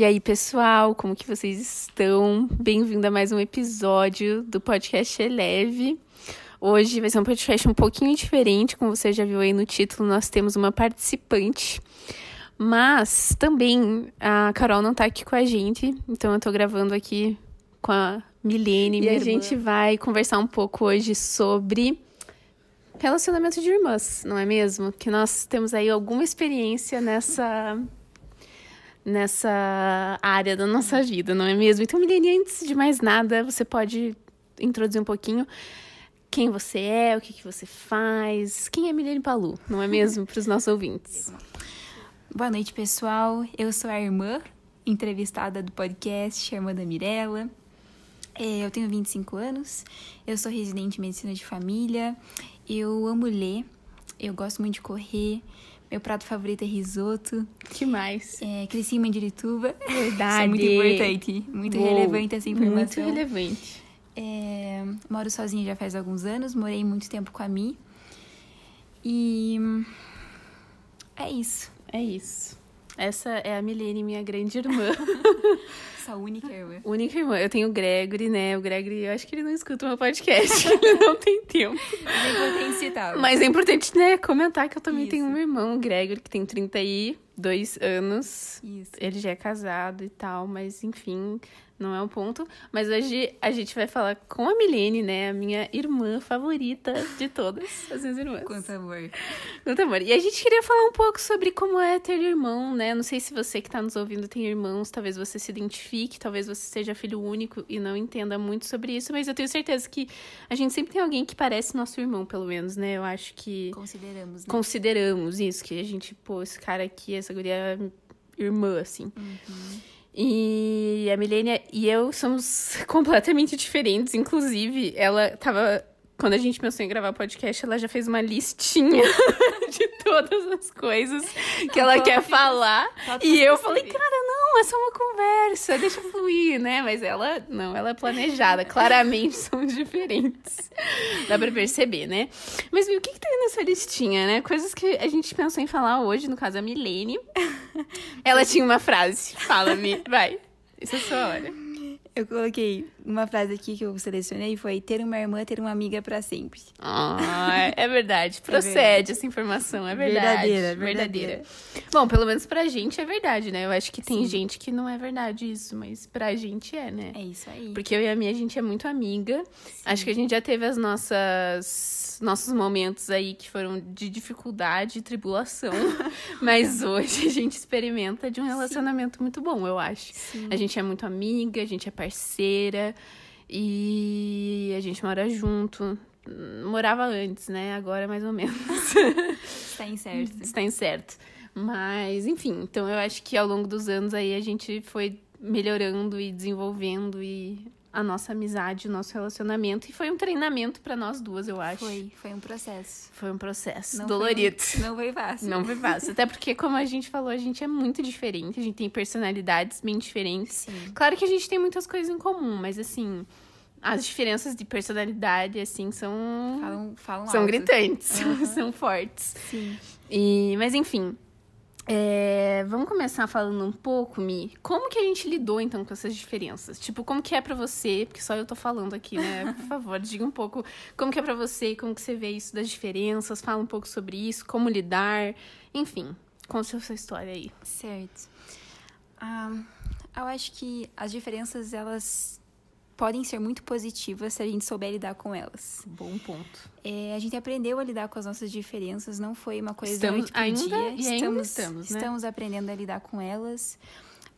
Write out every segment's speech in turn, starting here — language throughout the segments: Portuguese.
E aí, pessoal, como que vocês estão? Bem-vindo a mais um episódio do podcast Eleve. Hoje vai ser um podcast um pouquinho diferente, como você já viu aí no título, nós temos uma participante. Mas também a Carol não tá aqui com a gente, então eu tô gravando aqui com a Milene, e a gente vai conversar um pouco hoje sobre relacionamento de irmãs, não é mesmo? Que nós temos aí alguma experiência nessa nessa área da nossa vida, não é mesmo? Então, Milene, antes de mais nada, você pode introduzir um pouquinho quem você é, o que, que você faz, quem é Milene Palu, não é mesmo, para os nossos ouvintes. Boa noite, pessoal. Eu sou a irmã entrevistada do podcast, a irmã da Mirella. É, eu tenho 25 anos, eu sou residente em medicina de família, eu amo ler, eu gosto muito de correr, meu prato favorito é risoto. que mais? É, cresci em Mandirituba. Verdade. Isso é muito importante. Muito Uou, relevante essa informação. Muito relevante. É, moro sozinha já faz alguns anos. Morei muito tempo com a Mi. E... É isso. É isso. Essa é a Milene, minha grande irmã. Essa única irmã. Única irmã. Eu tenho o Gregory, né? O Gregory, eu acho que ele não escuta o meu podcast. ele não tem tempo. Mas é importante citar. Mas é importante, né, comentar que eu também Isso. tenho um irmão, o Gregory, que tem 32 anos. Isso. Ele já é casado e tal, mas enfim, não é um ponto. Mas hoje a gente vai falar com a Milene, né? A minha irmã favorita de todas as minhas irmãs. Quanto amor. Quanto amor. E a gente queria falar um pouco sobre como é ter irmão, né? Não sei se você que está nos ouvindo tem irmãos, talvez você se identifique, talvez você seja filho único e não entenda muito sobre isso, mas eu tenho certeza que a gente sempre tem alguém que parece nosso irmão, pelo menos, né? Eu acho que. Consideramos, né? Consideramos isso, que a gente, pô, esse cara aqui, essa guria é irmã, assim. Uhum. E a Milênia e eu somos completamente diferentes. Inclusive, ela tava. Quando a gente pensou em gravar podcast, ela já fez uma listinha de todas as coisas que ela quer falar. E eu falei, cara, não, é só uma conversa, deixa fluir, né? Mas ela, não, ela é planejada. Claramente somos diferentes. Dá pra perceber, né? Mas viu, o que, que tem nessa listinha, né? Coisas que a gente pensou em falar hoje, no caso a Milene. Ela tinha uma frase. Fala-me, vai. Isso é sua hora. Eu coloquei uma frase aqui que eu selecionei foi ter uma irmã, ter uma amiga para sempre. Ah, é verdade. Procede é verdade. essa informação, é verdade. Verdadeira, verdadeira. Bom, pelo menos pra gente é verdade, né? Eu acho que tem Sim. gente que não é verdade isso, mas pra gente é, né? É isso aí. Porque eu e a minha, a gente é muito amiga. Sim. Acho que a gente já teve as nossas nossos momentos aí que foram de dificuldade e tribulação. mas hoje a gente experimenta de um relacionamento Sim. muito bom, eu acho. Sim. A gente é muito amiga, a gente é parceira e a gente mora junto. Morava antes, né? Agora mais ou menos. Está incerto. Está incerto. Mas, enfim, então eu acho que ao longo dos anos aí a gente foi melhorando e desenvolvendo e a nossa amizade, o nosso relacionamento. E foi um treinamento para nós duas, eu acho. Foi, foi um processo. Foi um processo não dolorido. Foi, não foi fácil. Não foi fácil. Até porque, como a gente falou, a gente é muito diferente. A gente tem personalidades bem diferentes. Sim. Claro que a gente tem muitas coisas em comum, mas assim. As diferenças de personalidade, assim, são. Falam, falam São alto. gritantes, uhum. são fortes. Sim. E, mas enfim, é, vamos começar falando um pouco, Mi. Como que a gente lidou, então, com essas diferenças? Tipo, como que é para você? Porque só eu tô falando aqui, né? Por favor, diga um pouco como que é para você, como que você vê isso das diferenças, fala um pouco sobre isso, como lidar, enfim. Conte a sua história aí. Certo. Ah, eu acho que as diferenças, elas podem ser muito positivas se a gente souber lidar com elas. Bom ponto. É, a gente aprendeu a lidar com as nossas diferenças, não foi uma coisa estamos, noite ainda, dia. E estamos, ainda estamos, né? estamos aprendendo a lidar com elas.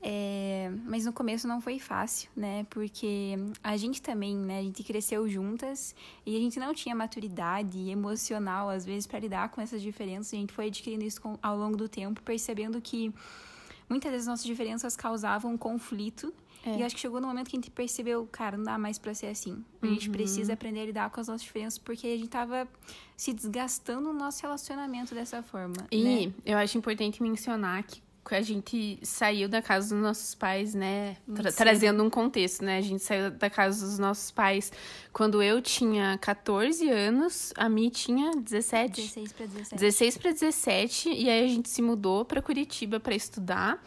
É, mas no começo não foi fácil, né? Porque a gente também, né? A gente cresceu juntas e a gente não tinha maturidade emocional, às vezes, para lidar com essas diferenças. A gente foi adquirindo isso com, ao longo do tempo, percebendo que muitas das nossas diferenças causavam conflito é. E acho que chegou no momento que a gente percebeu, cara, não dá mais pra ser assim. A gente uhum. precisa aprender a lidar com as nossas diferenças, porque a gente tava se desgastando no nosso relacionamento dessa forma. E né? eu acho importante mencionar que a gente saiu da casa dos nossos pais, né? Tra trazendo um contexto, né? A gente saiu da casa dos nossos pais quando eu tinha 14 anos, a Mi tinha 17. 16 para 17. 16 para 17, e aí a gente se mudou para Curitiba para estudar.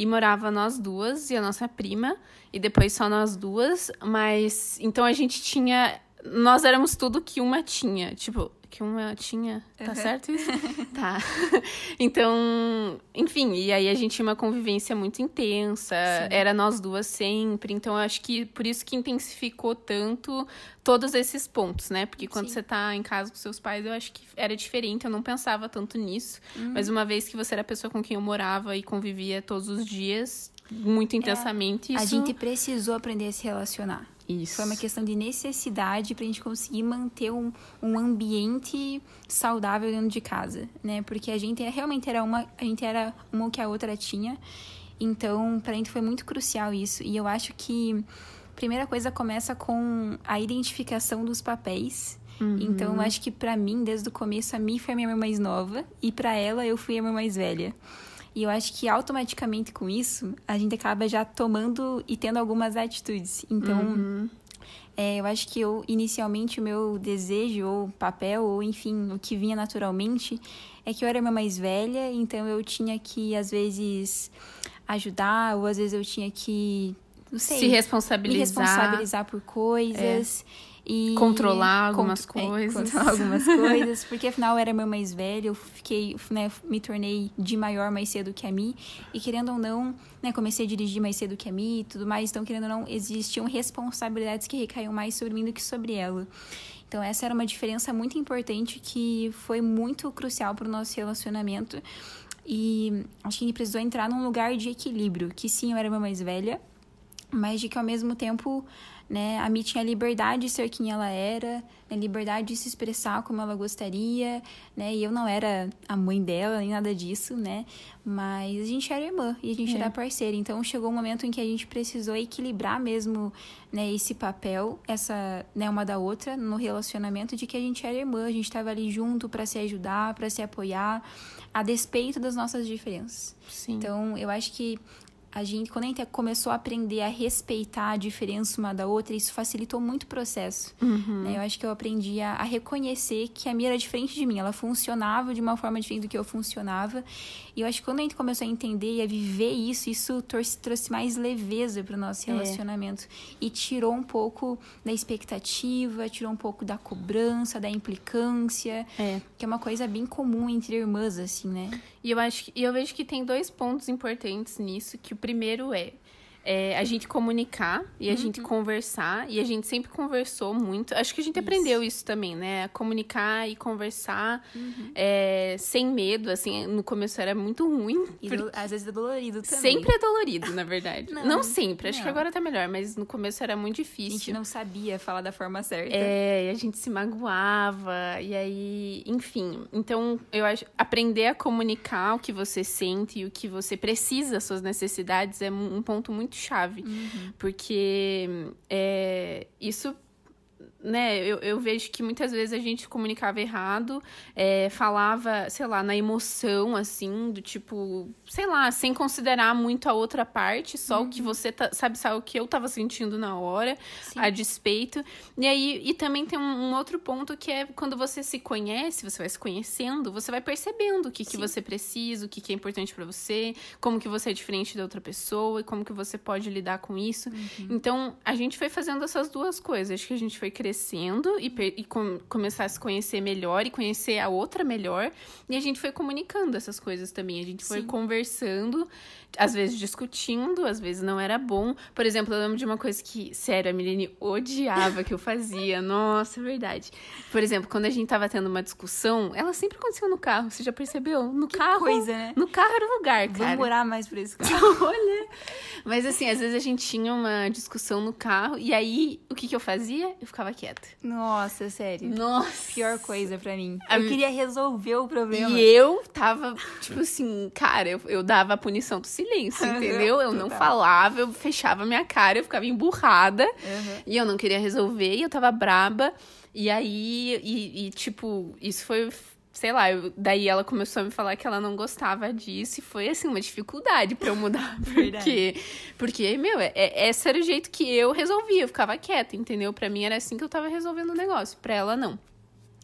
E morava nós duas e a nossa prima, e depois só nós duas, mas então a gente tinha. Nós éramos tudo que uma tinha. Tipo, que uma tinha. Tá uhum. certo isso? tá. Então, enfim, e aí a gente tinha uma convivência muito intensa, Sim. era nós duas sempre. Então, eu acho que por isso que intensificou tanto todos esses pontos, né? Porque quando Sim. você tá em casa com seus pais, eu acho que era diferente, eu não pensava tanto nisso. Uhum. Mas uma vez que você era a pessoa com quem eu morava e convivia todos os dias, muito é, intensamente, é, isso... A gente precisou aprender a se relacionar. Isso. Foi uma questão de necessidade para a gente conseguir manter um, um ambiente saudável dentro de casa, né? Porque a gente realmente era uma, a gente era uma que a outra tinha. Então, para a gente foi muito crucial isso. E eu acho que a primeira coisa começa com a identificação dos papéis. Uhum. Então, eu acho que para mim, desde o começo, a mim foi a minha irmã mais nova e para ela eu fui a irmã mais velha. E eu acho que automaticamente com isso, a gente acaba já tomando e tendo algumas atitudes. Então, uhum. é, eu acho que eu, inicialmente, o meu desejo, ou papel, ou enfim, o que vinha naturalmente, é que eu era a mais velha, então eu tinha que, às vezes, ajudar, ou às vezes eu tinha que. Não sei. Se responsabilizar. Me responsabilizar por coisas. É. E controlar algumas coisas. É, controlar algumas coisas, porque afinal eu era meu mais velho, eu fiquei, né, me tornei de maior mais cedo que a mim, e querendo ou não, né, comecei a dirigir mais cedo que a mim e tudo mais, então querendo ou não, existiam responsabilidades que recaíam mais sobre mim do que sobre ela. Então essa era uma diferença muito importante que foi muito crucial para o nosso relacionamento. E acho que a gente precisou entrar num lugar de equilíbrio, que sim, eu era uma mais velha, mas de que ao mesmo tempo né? A Mi tinha liberdade de ser quem ela era, né? liberdade de se expressar como ela gostaria, né? E eu não era a mãe dela, nem nada disso, né? Mas a gente era irmã e a gente é. era parceira. Então chegou um momento em que a gente precisou equilibrar mesmo, né, esse papel, essa, né, uma da outra no relacionamento de que a gente era irmã, a gente estava ali junto para se ajudar, para se apoiar, a despeito das nossas diferenças. Sim. Então, eu acho que a gente, quando a gente começou a aprender a respeitar a diferença uma da outra, isso facilitou muito o processo. Uhum. Né? Eu acho que eu aprendi a, a, reconhecer que a minha era diferente de mim. Ela funcionava de uma forma diferente do que eu funcionava. E eu acho que quando a gente começou a entender e a viver isso, isso trouxe, trouxe mais leveza para o nosso é. relacionamento. É. E tirou um pouco da expectativa, tirou um pouco da cobrança, da implicância. É. Que é uma coisa bem comum entre irmãs, assim, né? E eu acho que, eu vejo que tem dois pontos importantes nisso, que primeiro é é, a gente comunicar e a uhum. gente conversar. E a gente sempre conversou muito. Acho que a gente isso. aprendeu isso também, né? comunicar e conversar uhum. é, sem medo. Assim, no começo era muito ruim. E do, às vezes é dolorido também. Sempre é dolorido, na verdade. não, não, sempre. Acho não. que agora tá melhor. Mas no começo era muito difícil. A gente não sabia falar da forma certa. É, e a gente se magoava. E aí, enfim. Então, eu acho aprender a comunicar o que você sente e o que você precisa, suas necessidades, é um ponto muito muito chave. Uhum. Porque é, isso né, eu, eu vejo que muitas vezes a gente comunicava errado, é, falava, sei lá, na emoção, assim, do tipo, sei lá, sem considerar muito a outra parte, só uhum. o que uhum. você tá, sabe, sabe o que eu tava sentindo na hora, Sim. a despeito. E aí, e também tem um, um, outro ponto que é quando você se conhece, você vai se conhecendo, você vai percebendo o que, que você precisa, o que, que é importante para você, como que você é diferente da outra pessoa e como que você pode lidar com isso. Uhum. Então, a gente foi fazendo essas duas coisas, acho que a gente foi crescendo crescendo e, e com, começar a se conhecer melhor e conhecer a outra melhor. E a gente foi comunicando essas coisas também. A gente foi Sim. conversando, às vezes discutindo, às vezes não era bom. Por exemplo, eu lembro de uma coisa que, sério, a Milene odiava que eu fazia. Nossa, é verdade. Por exemplo, quando a gente tava tendo uma discussão, ela sempre aconteceu no carro. Você já percebeu? No que carro. coisa, né? No carro era o lugar, cara. Vamos morar mais por esse carro. Olha. Mas assim, às vezes a gente tinha uma discussão no carro e aí o que que eu fazia? Eu ficava quieta. Nossa, sério. Nossa. Pior coisa para mim. Eu queria resolver o problema. E eu tava, tipo assim, cara, eu, eu dava a punição do silêncio, entendeu? Eu não falava, eu fechava minha cara, eu ficava emburrada. Uhum. E eu não queria resolver, e eu tava braba. E aí, e, e tipo, isso foi sei lá, eu, daí ela começou a me falar que ela não gostava disso e foi assim uma dificuldade para eu mudar, porque porque meu, é, é, esse era o jeito que eu resolvia, eu ficava quieta, entendeu? Para mim era assim que eu tava resolvendo o negócio, para ela não.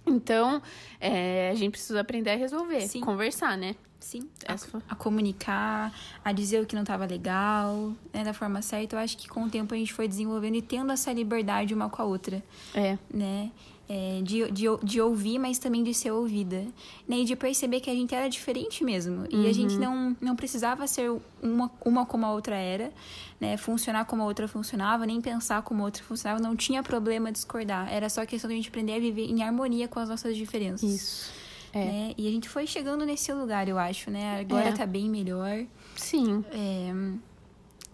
Então, é, a gente precisa aprender a resolver, Sim. conversar, né? Sim. Foi- A, a comunicar, a dizer o que não estava legal, né, da forma certa. Eu acho que com o tempo a gente foi desenvolvendo e tendo essa liberdade uma com a outra. É. né? É, de, de, de ouvir, mas também de ser ouvida. Né? E de perceber que a gente era diferente mesmo. E a gente não, não precisava ser uma, uma como a outra era, né? Funcionar como a outra funcionava, nem pensar como a outra funcionava. Não tinha problema discordar. Era só questão de a gente aprender a viver em harmonia com as nossas diferenças. Isso. É. Né? E a gente foi chegando nesse lugar, eu acho, né? Agora É. tá bem melhor. Sim. É,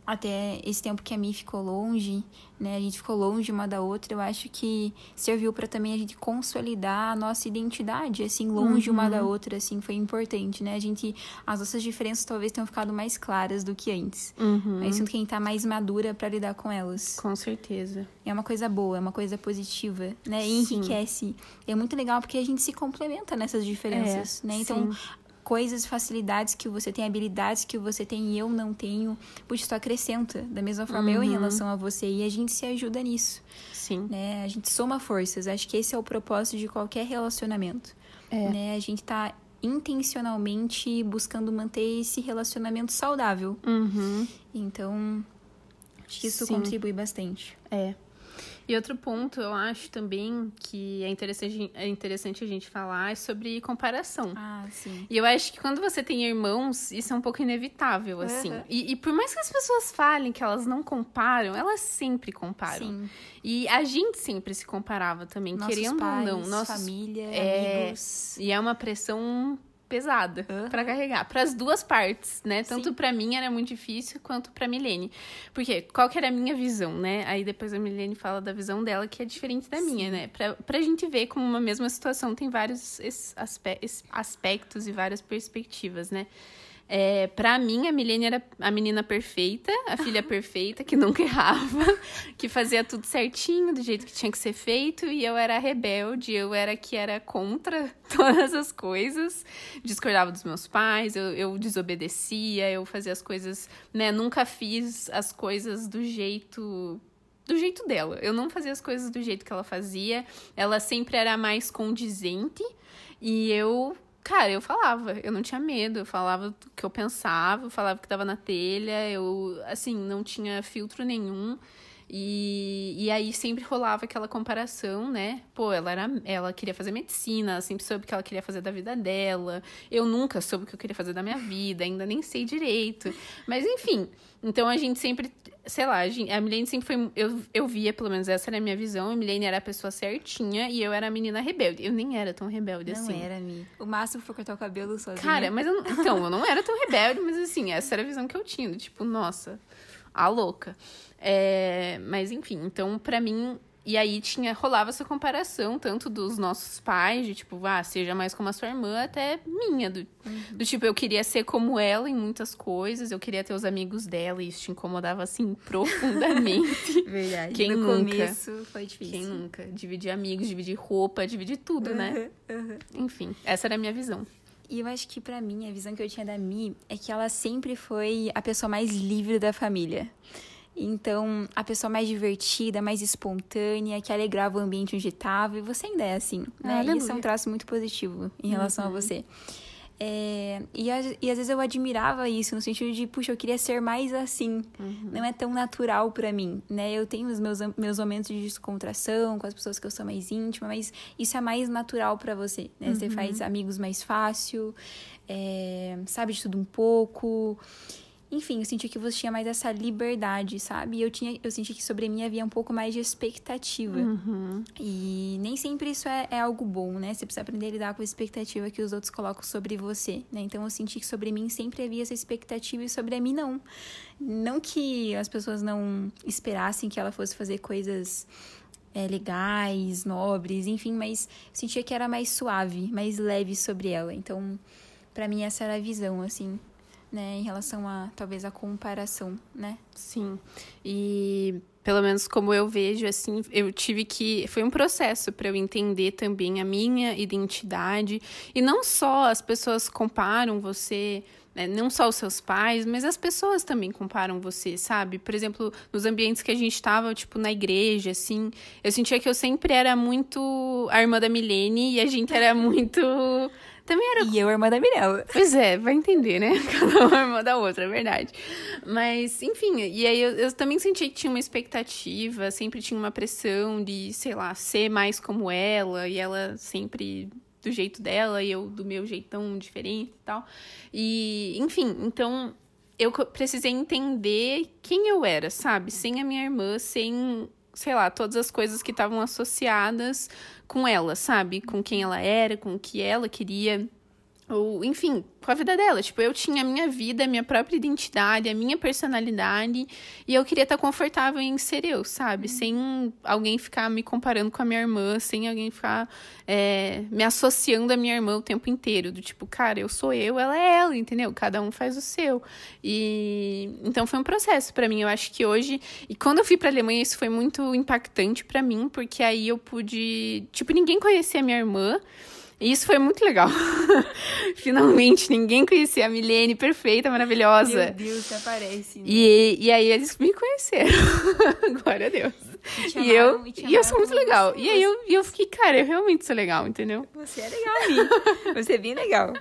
até esse tempo que a Mi ficou longe, né? A gente ficou longe uma da outra. Eu acho que serviu para também a gente consolidar a nossa identidade, assim, longe uma da outra, assim, foi importante, né? A gente, as nossas diferenças talvez tenham ficado mais claras do que antes. Uhum. Mas sinto que a gente tá mais madura para lidar com elas. Com certeza. É uma coisa boa, é uma coisa positiva, né? Sim. E enriquece. É muito legal porque a gente se complementa nessas diferenças, É, né? Então, sim. Coisas, facilidades que você tem, habilidades que você tem e eu não tenho, puxa, isso acrescenta. Da mesma forma eu em Uhum. relação a você. E a gente se ajuda nisso, Sim. né? A gente soma forças. Acho que esse é o propósito de qualquer relacionamento. É. Né? A gente tá intencionalmente buscando manter esse relacionamento saudável. Uhum. Então, acho que isso Sim. contribui bastante. É. E outro ponto, eu acho também que é interessante, é interessante a gente falar é sobre comparação. Ah, sim. E eu acho que quando você tem irmãos, isso é um pouco inevitável, assim. Aham. E, e por mais que as pessoas falem que elas não comparam, elas sempre comparam. Sim. E a gente sempre se comparava também, Nossos querendo pais, ou não. Nossos... família, É, amigos. E é uma pressão pesada Aham. pra carregar, para as duas partes, né? Tanto Sim. pra mim era muito difícil quanto pra Milene. Porque qual que era a minha visão, né? Aí depois a Milene fala da visão dela que é diferente da minha, né? Pra, pra gente ver como uma mesma situação tem vários aspectos e várias perspectivas, né? É, pra mim, a Milene era a menina perfeita, a filha perfeita, que nunca errava, que fazia tudo certinho, do jeito que tinha que ser feito, e eu era rebelde, eu era que era contra todas as coisas, discordava dos meus pais, eu, eu desobedecia, eu fazia as coisas, né? Nunca fiz as coisas do jeito do jeito dela. Eu não fazia as coisas do jeito que ela fazia. Ela sempre era mais condizente e eu, cara, eu falava, eu não tinha medo, eu falava o que eu pensava, eu falava o que tava na telha, eu, assim, não tinha filtro nenhum. E, e aí sempre rolava aquela comparação, né? Pô, ela era, ela queria fazer medicina, ela sempre soube o que ela queria fazer da vida dela. Eu nunca soube o que eu queria fazer da minha vida, ainda nem sei direito. Mas enfim, então a gente sempre, sei lá, a, gente, a Milene sempre foi. Eu, eu via, pelo menos essa era a minha visão. A Milene era a pessoa certinha e eu era a menina rebelde. Eu nem era tão rebelde Não assim. era, Mi. O máximo foi cortar o cabelo sozinha. Cara, mas eu, não- então, eu não era tão rebelde, mas assim, essa era a visão que eu tinha. Tipo, nossa, a louca. É, mas enfim, então pra mim. E aí tinha, rolava essa comparação, tanto dos nossos pais, de tipo, ah, seja mais como a sua irmã, até minha. Do, do tipo, eu queria ser como ela em muitas coisas, eu queria ter os amigos dela, e isso te incomodava assim profundamente. Verdade. Quem no nunca? começo foi difícil. Quem nunca? Dividir amigos, dividir roupa, dividir tudo, né? Enfim, essa era a minha visão. E eu acho que pra mim, a visão que eu tinha da Mi é que ela sempre foi a pessoa mais livre da família. Então, a pessoa mais divertida, mais espontânea, que alegrava o ambiente onde estava. E você ainda é assim, né? Aleluia. Isso é um traço muito positivo em relação a você. É, e, e às vezes eu admirava isso, no sentido de, puxa, eu queria ser mais assim. Não é tão natural pra mim, né? Eu tenho os meus, meus momentos de descontração com as pessoas que eu sou mais íntima, mas isso é mais natural pra você, né? Você faz amigos mais fácil, é, sabe de tudo um pouco. Enfim, eu senti que você tinha mais essa liberdade, sabe? E eu, tinha, eu senti que sobre mim havia um pouco mais de expectativa. Uhum. E nem sempre isso é, é algo bom, né? Você precisa aprender a lidar com a expectativa que os outros colocam sobre você, né? Então eu senti que sobre mim sempre havia essa expectativa e sobre a mim não. Não que as pessoas não esperassem que ela fosse fazer coisas é, legais, nobres, enfim, mas eu sentia que era mais suave, mais leve sobre ela. Então, pra mim essa era a visão, assim, né, em relação a talvez a comparação, né? Sim. E pelo menos como eu vejo, assim, eu tive que. Foi um processo para eu entender também a minha identidade. E não só as pessoas comparam você. Né, não só os seus pais, mas as pessoas também comparam você, sabe? Por exemplo, nos ambientes que a gente estava, tipo, na igreja, assim, eu sentia que eu sempre era muito a irmã da Milene e a gente era muito também era. E eu, irmã da Mirella. Pois é, vai entender, né? Cada uma é irmã da outra, é verdade. Mas, enfim, e aí eu, eu, também senti que tinha uma expectativa, sempre tinha uma pressão de, sei lá, ser mais como ela, e ela sempre do jeito dela e eu do meu jeitão diferente e tal. E, enfim, então eu precisei entender quem eu era, sabe? Sem a minha irmã, sem sei lá, todas as coisas que estavam associadas com ela, sabe? Com quem ela era, com o que ela queria. Ou, enfim, com a vida dela. Tipo, eu tinha a minha vida, a minha própria identidade, a minha personalidade. E eu queria estar confortável em ser eu, sabe? Uhum. Sem alguém ficar me comparando com a minha irmã, sem alguém ficar é, me associando à minha irmã o tempo inteiro. Do tipo, cara, eu sou eu, ela é ela, entendeu? Cada um faz o seu. E então foi um processo para mim. Eu acho que hoje. E quando eu fui pra Alemanha, isso foi muito impactante para mim, porque aí eu pude. Tipo, ninguém conhecia a minha irmã. E isso foi muito legal. Finalmente, ninguém conhecia a Milene perfeita, maravilhosa. Meu Deus, aparece. Né? E, e aí eles me conheceram. Glória a Deus. E, e eu, e, e, eu sou muito legal. Você. E aí eu, eu fiquei, cara, eu realmente sou legal, entendeu? Você é legal, mim. Você é bem legal.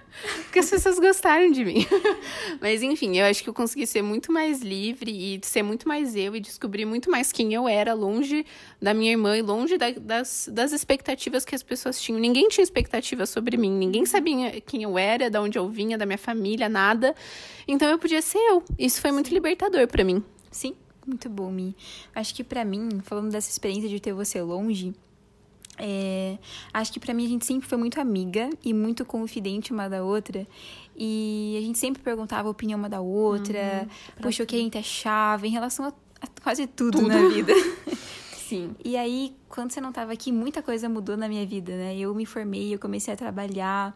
Porque as pessoas gostaram de mim. Mas enfim, eu acho que eu consegui ser muito mais livre e ser muito mais eu e descobrir muito mais quem eu era, longe da minha irmã e longe da, das, das expectativas que as pessoas tinham. Ninguém tinha expectativa sobre mim, ninguém sabia quem eu era, de onde eu vinha, da minha família, nada. Então eu podia ser eu. Isso foi muito libertador para mim. Sim, muito bom, Mi. Acho que para mim, falando dessa experiência de ter você longe, é, acho que para mim a gente sempre foi muito amiga e muito confidente uma da outra. E a gente sempre perguntava a opinião uma da outra, uhum, puxa, o que a gente achava em relação a, a quase tudo, tudo, na vida. Sim. E aí, quando você não estava aqui, muita coisa mudou na minha vida, né? Eu me formei, eu comecei a trabalhar,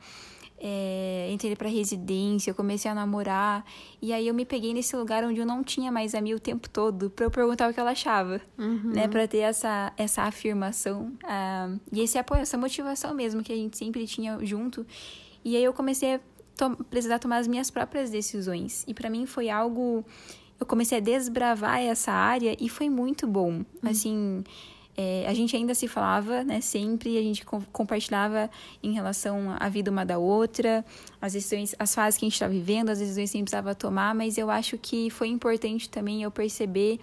é, entrei para residência, eu comecei a namorar. E aí eu me peguei nesse lugar onde eu não tinha mais a mim o tempo todo para eu perguntar o que ela achava, uhum. né? Para ter essa, essa afirmação uh, e esse apoio, essa motivação mesmo que a gente sempre tinha junto. E aí eu comecei a to precisar tomar as minhas próprias decisões. E para mim foi algo eu comecei a desbravar essa área e foi muito bom. Uhum. Assim, é, a gente ainda se falava, né? Sempre a gente co compartilhava em relação à vida uma da outra, as decisões, as fases que a gente estava vivendo, as decisões que a gente precisava tomar, mas eu acho que foi importante também eu perceber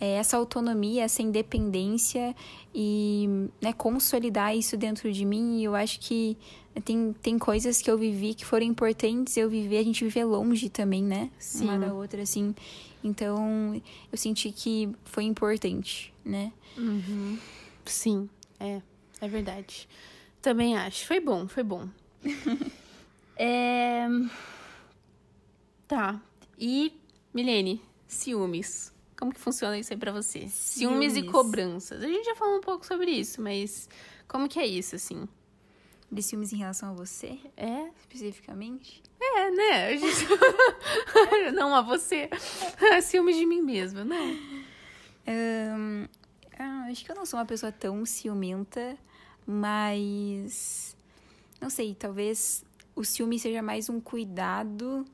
é, essa autonomia, essa independência e né, consolidar isso dentro de mim. E eu acho que tem, tem coisas que eu vivi que foram importantes eu viver, a gente viver longe também, né? Sim. Uma da outra, assim. Então, eu senti que foi importante, né? Uhum. Sim, é, é verdade. Também acho. Foi bom, foi bom. é... Tá. E, Milene, ciúmes. Como que funciona isso aí pra você? Ciúmes. ciúmes e cobranças. A gente já falou um pouco sobre isso, mas como que é isso, assim? De ciúmes em relação a você? É? Especificamente? É, né? A gente... não a você. Ciúmes de mim mesma, não. Um, ah, acho que eu não sou uma pessoa tão ciumenta, mas. Não sei, talvez o ciúme seja mais um cuidado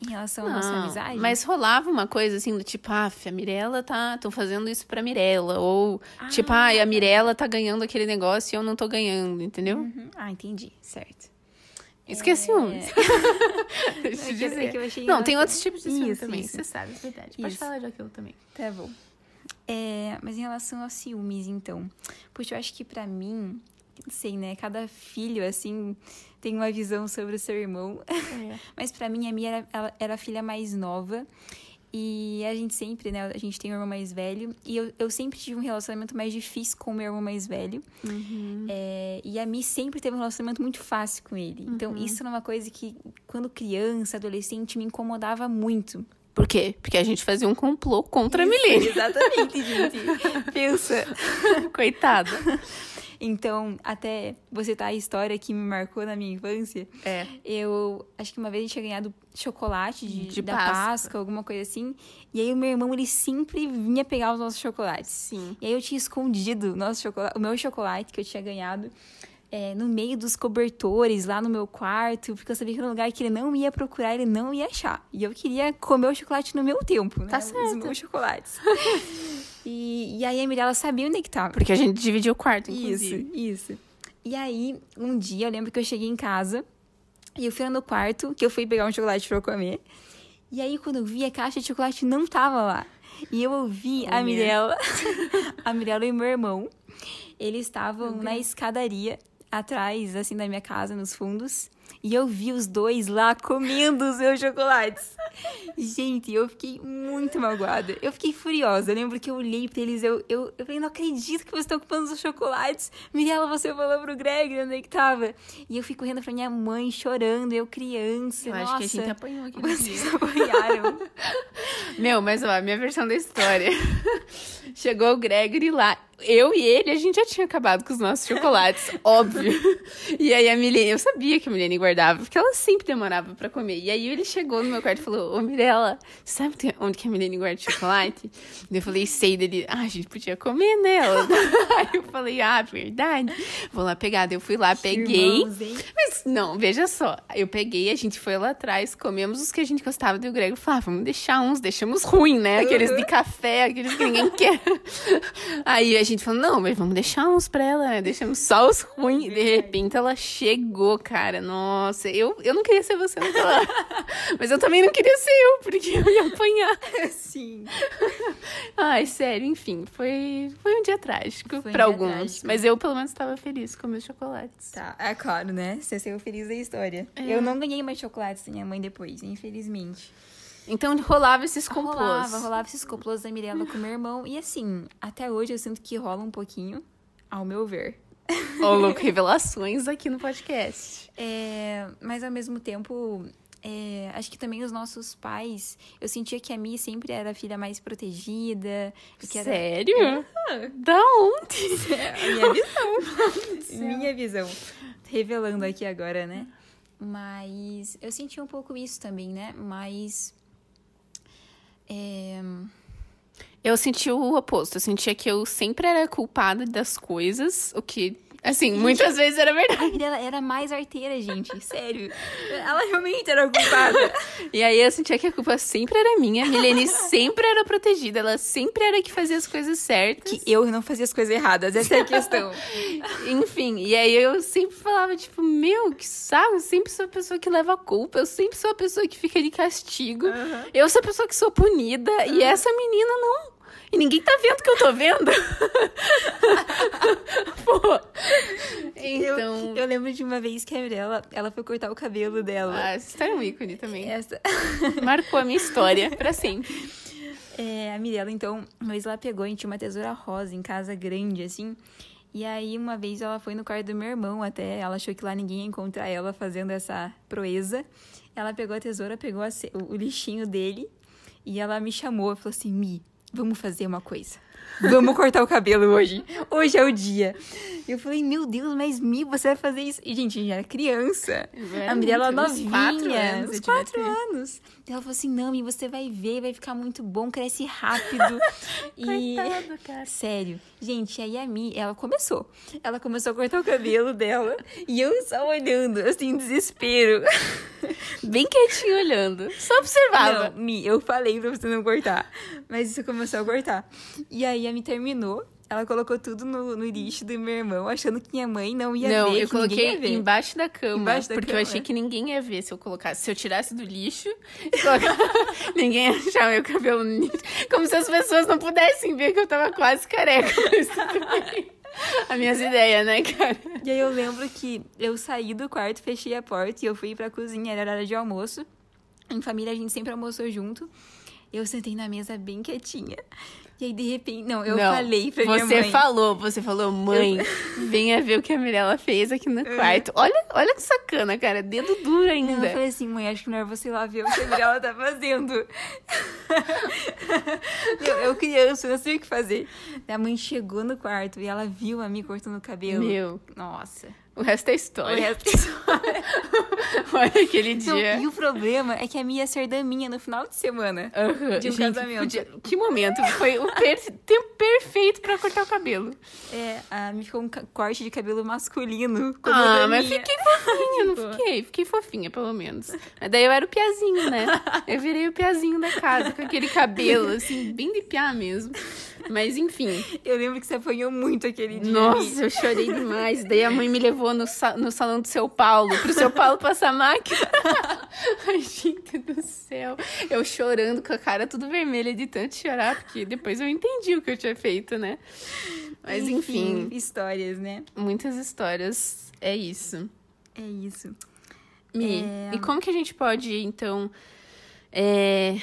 em relação à nossa amizade? Mas rolava uma coisa assim do tipo, ah, a Mirella tá. Estão fazendo isso pra Mirella. Ou, ah, tipo, ah, a Mirella tá ganhando aquele negócio e eu não tô ganhando, entendeu? Uhum. Ah, entendi. Certo. Isso que é ciúmes. Deixa eu dizer. É não, tem outros tipos de ciúmes também. Isso. Você sabe, é verdade. Pode isso. falar de aquilo também. Tá bom. É, mas em relação aos ciúmes, então. Puxa, eu acho que para mim, não sei, né? Cada filho, assim, tem uma visão sobre o seu irmão. É. Mas para mim, a minha era, era a filha mais nova. E a gente sempre, né? A gente tem um irmão mais velho. E eu, eu sempre tive um relacionamento mais difícil com o meu irmão mais velho. Uhum. É, e a Mi sempre teve um relacionamento muito fácil com ele. Então, uhum. isso era uma coisa que, quando criança, adolescente, me incomodava muito. Por quê? Porque a gente fazia um complô contra a Milene. Exatamente, gente. Pensa. Coitada. Então, até você tá a história que me marcou na minha infância. É. Eu acho que uma vez a gente tinha ganhado chocolate de, De da Páscoa. Páscoa. alguma coisa assim. E aí o meu irmão, ele sempre vinha pegar os nossos chocolates. Sim. E aí eu tinha escondido nosso chocolate, o meu chocolate que eu tinha ganhado é, no meio dos cobertores, lá no meu quarto, porque eu sabia que era um lugar que ele não ia procurar, ele não ia achar. E eu queria comer o chocolate no meu tempo, né? Tá Os certo. meus chocolates. e, e aí a Mirella sabia onde é que tava. Porque a gente dividiu o quarto, inclusive. Isso, isso. E aí, um dia, eu lembro que eu cheguei em casa e eu fui lá no quarto, que eu fui pegar um chocolate pra eu comer. E aí, quando eu vi, a caixa de chocolate não tava lá. E eu ouvi a Oh, Mirella, a Mirella e meu irmão, eles estavam na escadaria, atrás, assim, da minha casa, nos fundos. E eu vi os dois lá comendo os meus chocolates. Gente, eu fiquei muito magoada. Eu fiquei furiosa. Eu lembro que eu olhei pra eles, eu, eu, eu falei, não acredito que vocês estão comendo os chocolates. Mirella, você falou pro Greg onde é que tava. E eu fui correndo pra minha mãe, chorando, eu criança. Eu acho Nossa, que a gente apanhou aqui vocês dia. apanharam. Meu, mas ó, a minha versão da história. Chegou o Gregory lá. Eu e ele, a gente já tinha acabado com os nossos chocolates, óbvio. E aí a Milene, eu sabia que a Milene guardava, porque ela sempre demorava pra comer. E aí ele chegou no meu quarto e falou: Ô Mirella, sabe onde que a Milene guarda chocolate? E eu falei: sei dele. Ah, a gente podia comer nela. aí eu falei: ah, verdade. Vou lá pegar. Daí eu fui lá, peguei. Irmãos? Mas não, veja só. Eu peguei, a gente foi lá atrás, comemos os que a gente gostava. Daí o Grego falou: ah, vamos deixar uns, deixamos ruim, né? Aqueles de café, aqueles que ninguém quer. Aí a gente falou: não, mas vamos deixar uns pra ela, né? Deixamos só os ruins. De repente ela chegou, cara. Nossa, eu, eu não queria ser você naquela. Mas eu também não queria ser eu, porque eu ia apanhar. Sim. Ai, sério, enfim, foi, foi um dia trágico Foi pra alguns. trágico. Mas eu, pelo menos, estava feliz com meus chocolates. Tá, é claro, né? Você saiu feliz da história. É. Eu não ganhei mais chocolates da minha mãe depois, infelizmente. Então rolava esses complôs. Rolava, rolava esses complôs da Mirella com meu irmão. E assim, até hoje eu sinto que rola um pouquinho, ao meu ver. Ô, louco, revelações aqui no podcast. É, mas ao mesmo tempo, é, acho que também os nossos pais, eu sentia que a Mi sempre era a filha mais protegida. Que era Sério? Da onde? a minha visão. minha visão. Revelando aqui agora, né? Mas eu senti um pouco isso também, né? Mas. É, Eu senti o oposto. Eu sentia que eu sempre era culpada das coisas, o que, assim, muitas vezes era verdade. a Mirella era mais arteira, gente. Sério. Ela realmente era culpada. E aí eu sentia que a culpa sempre era minha. A Milene sempre era protegida. Ela sempre era que fazia as coisas certas. que eu não fazia as coisas erradas, essa é a questão. Enfim, e aí eu sempre falava, tipo, meu, que saco, eu sempre sou a pessoa que leva a culpa, eu sempre sou a pessoa que fica de castigo, eu sou a pessoa que sou punida, e essa menina não. E ninguém tá vendo o que eu tô vendo. Pô. Então. Eu, eu lembro de uma vez que a Mirella, ela foi cortar o cabelo dela. Ah, essa história é um ícone também. Essa... Marcou a minha história pra sempre. É, a Mirella, então, uma vez ela pegou, a gente tinha uma tesoura rosa em casa grande, assim. E aí, uma vez ela foi no quarto do meu irmão até, ela achou que lá ninguém ia encontrar ela fazendo essa proeza. Ela pegou a tesoura, pegou a ce- o, o lixinho dele e ela me chamou e falou assim: Mi, vamos fazer uma coisa. Vamos cortar o cabelo hoje. Hoje é o dia. Eu falei, meu Deus, mas Mi, você vai fazer isso? E, gente, a gente era criança. era a Mirella novinha. quatro anos uns quatro anos. E ela falou assim, não, Mi, você vai ver, vai ficar muito bom, cresce rápido. e... Coitada, cara. Sério. Gente, aí a Mi, ela começou. Ela começou a cortar o cabelo dela. e eu só olhando, assim, em desespero. Bem quietinho olhando. Só observava. Não, Mi, eu falei pra você não cortar. Mas você começou a cortar. E aí a Mi terminou. Ela colocou tudo no, no lixo do meu irmão, achando que minha mãe não ia Não, ver. eu ninguém ia coloquei embaixo da cama. Embaixo da porque cama. eu achei que ninguém ia ver se eu colocasse. Se eu tirasse do lixo, colocasse- ninguém ia achar meu cabelo no lixo. Como se as pessoas não pudessem ver que eu tava quase careca. As minhas ideias, né, cara? E aí eu lembro que eu saí do quarto, fechei a porta e eu fui pra cozinha, era hora de almoço. Em família a gente sempre almoçou junto. Eu sentei na mesa bem quietinha. E aí, de repente, não, eu Não, falei pra minha Você mãe. falou, você falou, mãe, venha ver o que a Mirella fez aqui no quarto. Olha, olha que sacana, cara. Dedo duro Não, ainda. eu falei assim, mãe, acho que não é você ir lá ver o que a Mirella tá fazendo. eu, eu criança, não sei o que fazer. Minha mãe chegou no quarto e ela viu a mim cortando o cabelo. Meu. Nossa. O resto é história. O resto é história. Olha aquele Então, dia. e o problema é que a minha ia ser daminha no final de semana. De um Gente, casamento. podia- Que momento. Foi o per- tempo perfeito pra cortar o cabelo. É, a mim ficou um corte de cabelo masculino. Ah, mas fiquei fofinha, não Ficou. fiquei? Fiquei fofinha, pelo menos. Mas Daí eu era o piazinho, né? Eu virei o piazinho da casa, com aquele cabelo, assim, bem de piá mesmo. Mas enfim. Eu lembro que você apanhou muito aquele dia. Nossa, eu chorei demais. Daí a mãe me levou no, sa- no salão do seu Paulo, pro seu Paulo passar máquina. Ai, gente do céu. Eu chorando com a cara tudo vermelha de tanto chorar, porque depois eu entendi o que eu tinha feito, né? Mas enfim, Histórias, né? muitas histórias. É isso. É isso. Mi, É. e como que a gente pode, então, é,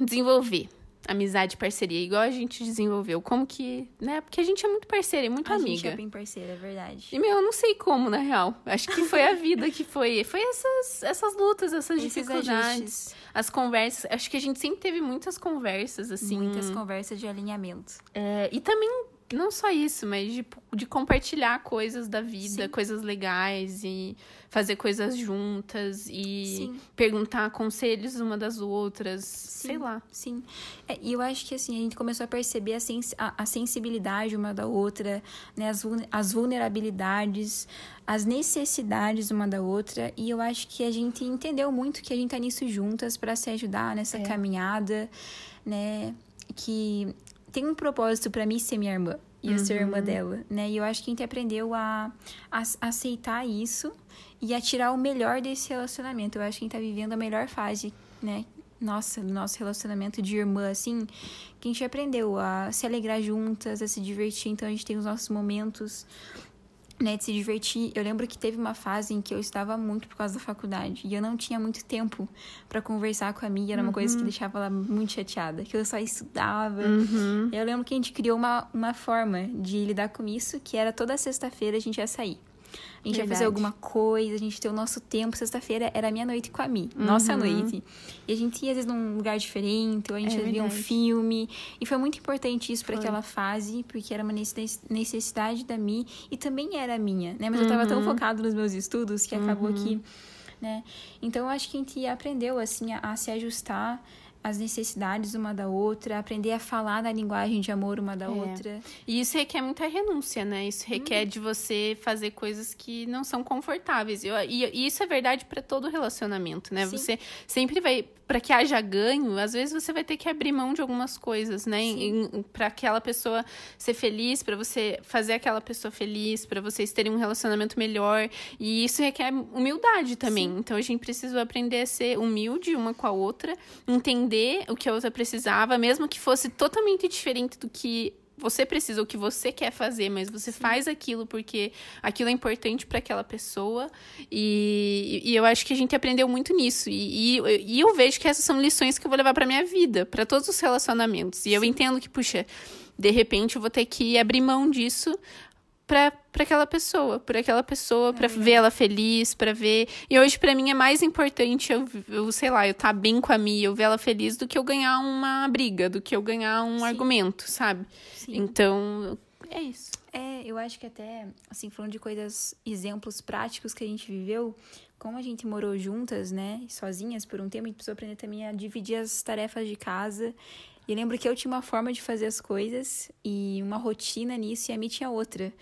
desenvolver amizade e parceria, igual a gente desenvolveu? Como que, né? Porque a gente é muito parceira e muito a amiga. gente é bem parceira, é verdade. E, meu, eu não sei como, na real. Acho que foi a vida que foi. Foi essas, essas lutas, essas Esses dificuldades. ajustes. As conversas. Acho que a gente sempre teve muitas conversas, assim. Muitas conversas de alinhamento. É, e também, não só isso, mas de, de compartilhar coisas da vida, Sim. coisas legais e fazer coisas juntas e Sim. perguntar conselhos uma das outras. Sei lá. Sim. É, e eu acho que assim, a gente começou a perceber a, sens a, a sensibilidade uma da outra, né? As, as vulnerabilidades, as necessidades uma da outra. E eu acho que a gente entendeu muito que a gente tá nisso juntas para se ajudar nessa É. caminhada, né? Que tem um propósito para mim ser minha irmã. E eu ser irmã dela, né? E eu acho que a gente aprendeu a, a aceitar isso e a tirar o melhor desse relacionamento. Eu acho que a gente tá vivendo a melhor fase, né? Nossa, nosso relacionamento de irmã, assim, que a gente aprendeu a se alegrar juntas, a se divertir. Então a gente tem os nossos momentos, né, de se divertir. Eu lembro que teve uma fase em que eu estava muito por causa da faculdade e eu não tinha muito tempo para conversar com a Mia. Era uma coisa que deixava ela muito chateada, que eu só estudava. Uhum. Eu lembro que a gente criou uma, uma forma de lidar com isso, que era toda sexta-feira a gente ia sair. A gente ia Verdade. fazer alguma coisa, a gente ter o nosso tempo. Sexta-feira era a minha noite com a Mi, nossa Uhum. noite. E a gente ia, às vezes, num lugar diferente, ou a gente É ia ver um filme. E foi muito importante isso para aquela fase, porque era uma necess- necessidade da Mi e também era minha, né? Mas eu tava tão Uhum. focado nos meus estudos que acabou que, né? Então eu acho que a gente aprendeu, assim, a, a se ajustar às necessidades uma da outra, aprender a falar na linguagem de amor uma da É. outra. E isso requer muita renúncia, né? Isso requer Uhum. de você fazer coisas que não são confortáveis. Eu- E, e isso é verdade para todo relacionamento, né? Sim. Você sempre vai. Para que haja ganho, às vezes você vai ter que abrir mão de algumas coisas, né? Para aquela pessoa ser feliz, para você fazer aquela pessoa feliz, para vocês terem um relacionamento melhor. E isso requer humildade também. Então a gente precisa aprender a ser humilde uma com a outra, entender o que a outra precisava, mesmo que fosse totalmente diferente do que você precisa, o que você quer fazer, mas você faz aquilo porque aquilo é importante para aquela pessoa. E, e eu acho que a gente aprendeu muito nisso. E, e, e eu vejo que essas são lições que eu vou levar para minha vida, para todos os relacionamentos. E eu entendo que, puxa, de repente eu vou ter que abrir mão disso para aquela pessoa, por aquela pessoa, para ver ela feliz, para ver. E hoje para mim é mais importante eu, eu sei lá, eu estar bem com a Mia, eu ver ela feliz do que eu ganhar uma briga, do que eu ganhar um Sim. argumento, sabe? Sim. Então, é isso. É, eu acho que até, assim, falando de coisas, exemplos práticos que a gente viveu, como a gente morou juntas, né, sozinhas por um tempo, a gente precisou aprender também a dividir as tarefas de casa. E lembro que eu tinha uma forma de fazer as coisas e uma rotina nisso, e a Mi tinha outra.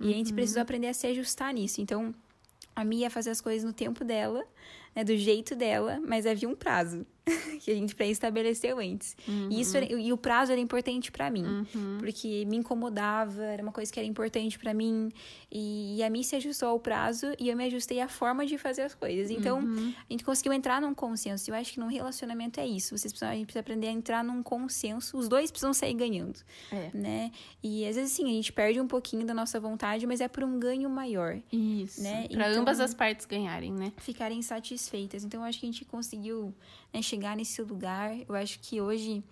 E a gente precisou aprender a se ajustar nisso. Então, a Mi ia fazer as coisas no tempo dela, né, do jeito dela, mas havia um prazo que a gente pré-estabeleceu antes. E, isso era- e o prazo era importante pra mim, porque me incomodava, era uma coisa que era importante pra mim, e, e a Mi se ajustou ao prazo e eu me ajustei à forma de fazer as coisas. Então, a gente conseguiu entrar num consenso. Eu acho que num relacionamento é isso. Vocês precisam, a gente precisa aprender a entrar num consenso. Os dois precisam sair ganhando, É. né? E às vezes sim, a gente perde um pouquinho da nossa vontade, mas é por um ganho maior Isso. Né? Para Então- ambas as partes ganharem, né? ficarem satisfeitas. Então, eu acho que a gente conseguiu né, chegar nesse lugar. Eu acho que hoje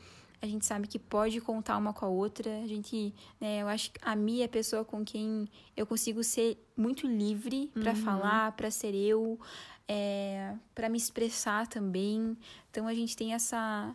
a gente sabe que pode contar uma com a outra. A gente, né, eu acho que a Mia é a pessoa com quem eu consigo ser muito livre para falar, para ser eu, é, para me expressar também. Então, a gente tem essa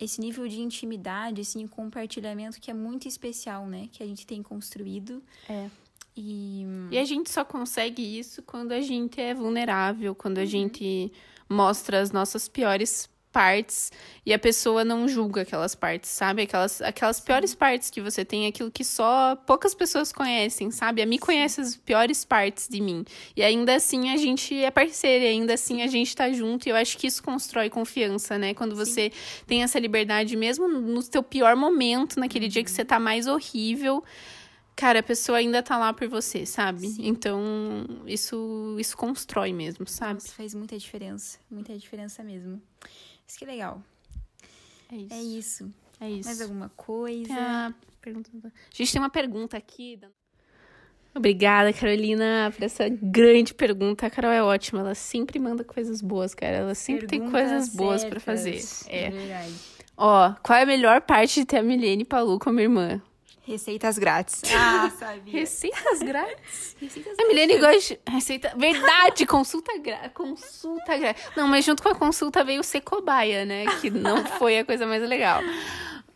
esse nível de intimidade, esse compartilhamento que é muito especial, né? Que a gente tem construído. É. E, E a gente só consegue isso quando a gente é vulnerável, quando a gente mostra as nossas piores partes e a pessoa não julga aquelas partes, sabe? Aquelas, aquelas piores partes que você tem, aquilo que só poucas pessoas conhecem, sabe? A mim conhece as piores partes de mim. E ainda assim a gente é parceira, e ainda assim a gente tá junto. E eu acho que isso constrói confiança, né? Quando você tem essa liberdade, mesmo no seu pior momento, naquele dia que você tá mais horrível. Cara, a pessoa ainda tá lá por você, sabe? Sim. Então, isso, isso constrói mesmo, sabe? nossa, faz muita diferença. Muita diferença mesmo. Isso que é legal. É isso. É isso. É isso. Mais alguma coisa? A, pergunta a gente tem uma pergunta aqui. da- Obrigada, Carolina, por essa grande pergunta. A Carol é ótima, ela sempre manda coisas boas, cara. Ela sempre tem coisas boas pra certas. fazer. É. verdade. Ó, qual é a melhor parte de ter a Milene Palu como irmã? Receitas grátis. Ah, sabia. Receitas grátis. Receitas A Milene gosta de receita. Verdade, consulta grátis. Consulta grátis. Não, mas junto com a consulta veio ser cobaia, né? Que não foi a coisa mais legal.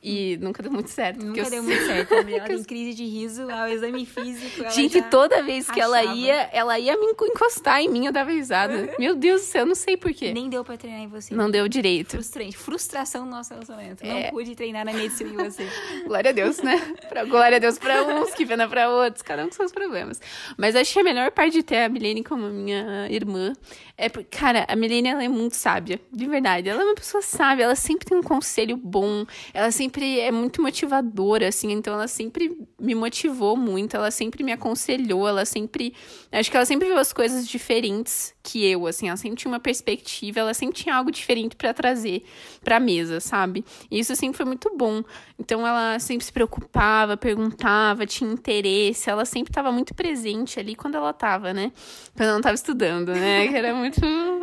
E nunca deu muito certo. Nunca eu deu muito certo. A Gabriela tem crise de riso ao exame físico. ela Gente, toda vez que ela rachava. ia, ela ia me encostar em mim, eu dava risada. Meu Deus do céu, eu não sei porquê. Nem deu pra treinar em você. Não deu direito. Frustrante. Frustração no nosso relacionamento. É. Não pude treinar na medicina em você. Glória a Deus, né? Pra, glória a Deus pra uns, que pena pra outros, cada um com seus problemas. Mas acho que a melhor parte de ter a Milene como minha irmã é porque, cara, a Milene, ela é muito sábia, de verdade. Ela é uma pessoa sábia, ela sempre tem um conselho bom, ela sempre é muito motivadora, assim, então ela sempre me motivou muito, ela sempre me aconselhou, ela sempre. Acho que ela sempre viu as coisas diferentes que eu, assim, ela sempre tinha uma perspectiva, ela sempre tinha algo diferente pra trazer pra mesa, sabe? E isso sempre foi muito bom. Então ela sempre se preocupava, perguntava, tinha interesse, ela sempre estava muito presente ali quando ela tava, né? Quando ela não tava estudando, né? Que era muito.